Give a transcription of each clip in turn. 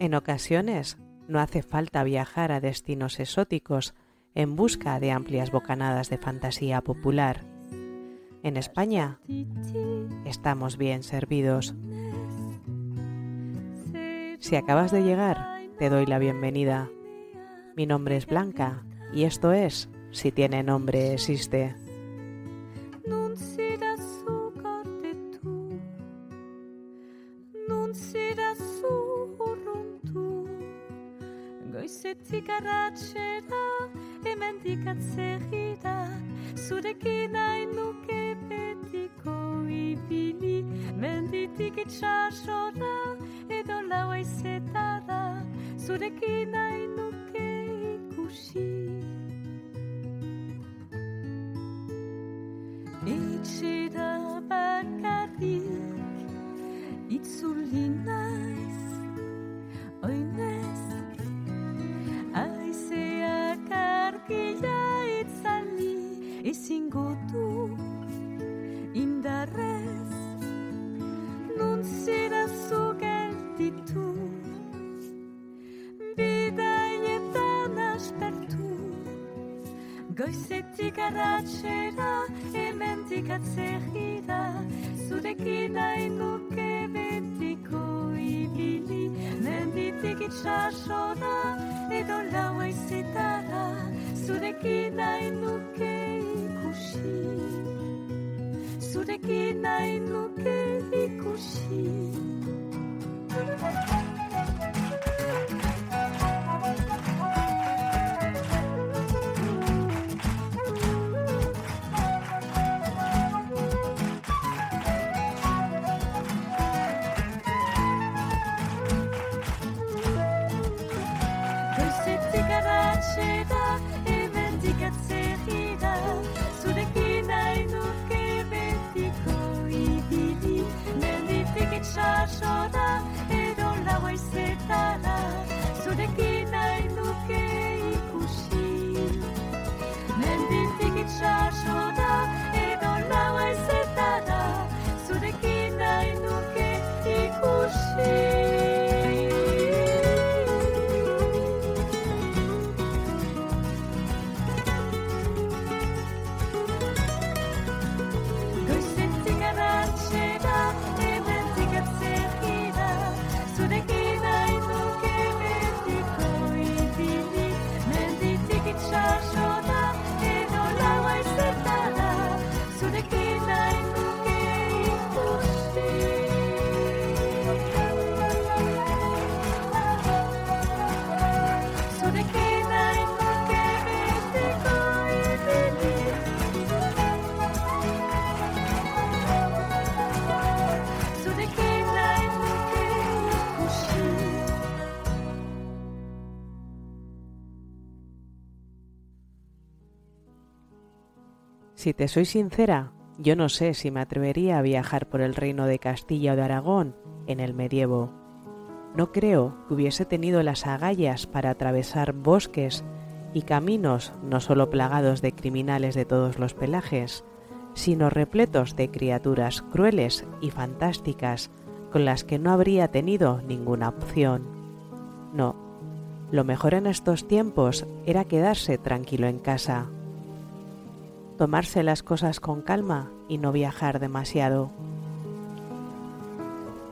En ocasiones no hace falta viajar a destinos exóticos en busca de amplias bocanadas de fantasía popular. En España estamos bien servidos. Si acabas de llegar, te doy la bienvenida. Mi nombre es Blanca y esto es Si tiene nombre existe. Goizetik arratxera hemendik atzerrira zurekin hain nuke betiko ibili. Menditik itxasora edo lau aizetara zurekin goizetik arratxera hemendik atzerrira zurekin nahi nuke betiko ibili menditik itxasora Goizetik arratxera, hemendik atzerrira, zurekin nahi nuke betiko ibili, menditik itxasora, edo lau Si te soy sincera, yo no sé si me atrevería a viajar por el reino de Castilla o de Aragón en el medievo. No creo que hubiese tenido las agallas para atravesar bosques y caminos no solo plagados de criminales de todos los pelajes, sino repletos de criaturas crueles y fantásticas con las que no habría tenido ninguna opción. No, lo mejor en estos tiempos era quedarse tranquilo en casa, tomarse las cosas con calma y no viajar demasiado.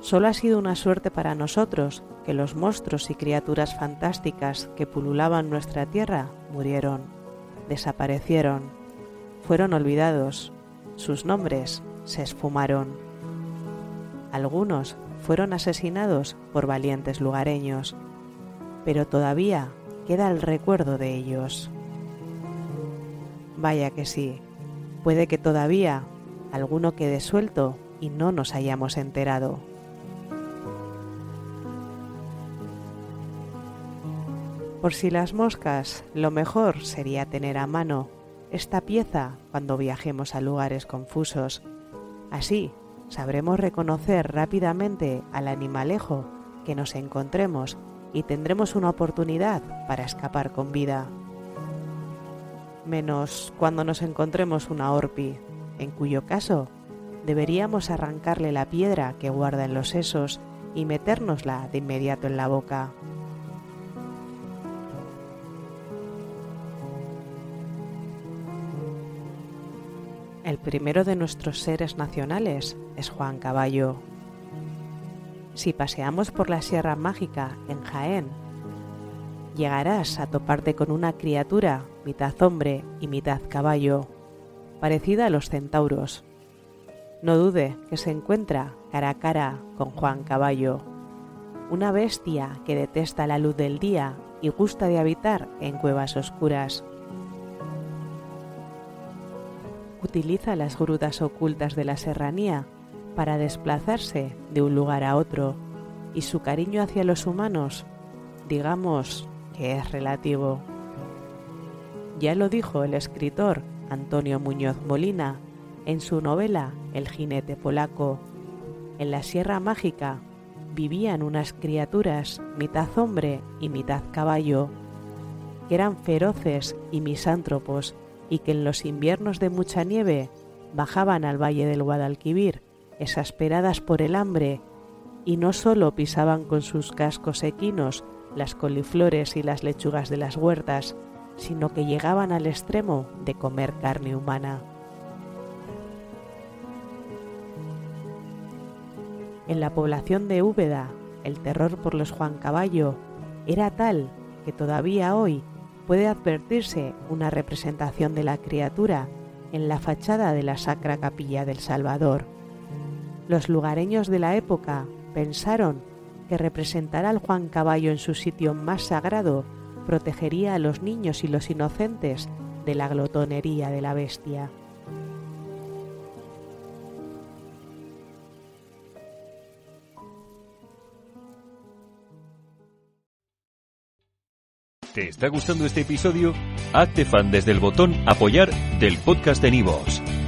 Solo ha sido una suerte para nosotros que los monstruos y criaturas fantásticas que pululaban nuestra tierra murieron, desaparecieron, fueron olvidados, sus nombres se esfumaron. Algunos fueron asesinados por valientes lugareños, pero todavía queda el recuerdo de ellos. Vaya que sí, puede que todavía alguno quede suelto y no nos hayamos enterado. Por si las moscas, lo mejor sería tener a mano esta pieza cuando viajemos a lugares confusos. Así sabremos reconocer rápidamente al animalejo que nos encontremos y tendremos una oportunidad para escapar con vida. Menos cuando nos encontremos una orpi, en cuyo caso deberíamos arrancarle la piedra que guarda en los sesos y metérnosla de inmediato en la boca. El primero de nuestros seres nacionales es Juan Caballo. Si paseamos por la Sierra Mágica en Jaén, llegarás a toparte con una criatura mitad hombre y mitad caballo, parecida a los centauros. No dude que se encuentra cara a cara con Juan Caballo, una bestia que detesta la luz del día y gusta de habitar en cuevas oscuras. utiliza las grutas ocultas de la serranía para desplazarse de un lugar a otro y su cariño hacia los humanos, digamos es relativo. Ya lo dijo el escritor Antonio Muñoz Molina en su novela El jinete polaco. En la Sierra Mágica vivían unas criaturas mitad hombre y mitad caballo, que eran feroces y misántropos y que en los inviernos de mucha nieve bajaban al valle del Guadalquivir, exasperadas por el hambre, y no solo pisaban con sus cascos equinos las coliflores y las lechugas de las huertas, sino que llegaban al extremo de comer carne humana. En la población de Úbeda, el terror por los Juan Caballo era tal que todavía hoy puede advertirse una representación de la criatura en la fachada de la Sacra Capilla del Salvador. Los lugareños de la época pensaron que representar al Juan Caballo en su sitio más sagrado protegería a los niños y los inocentes de la glotonería de la bestia. ¿Te está gustando este episodio? Hazte fan desde el botón Apoyar del podcast de Nivos.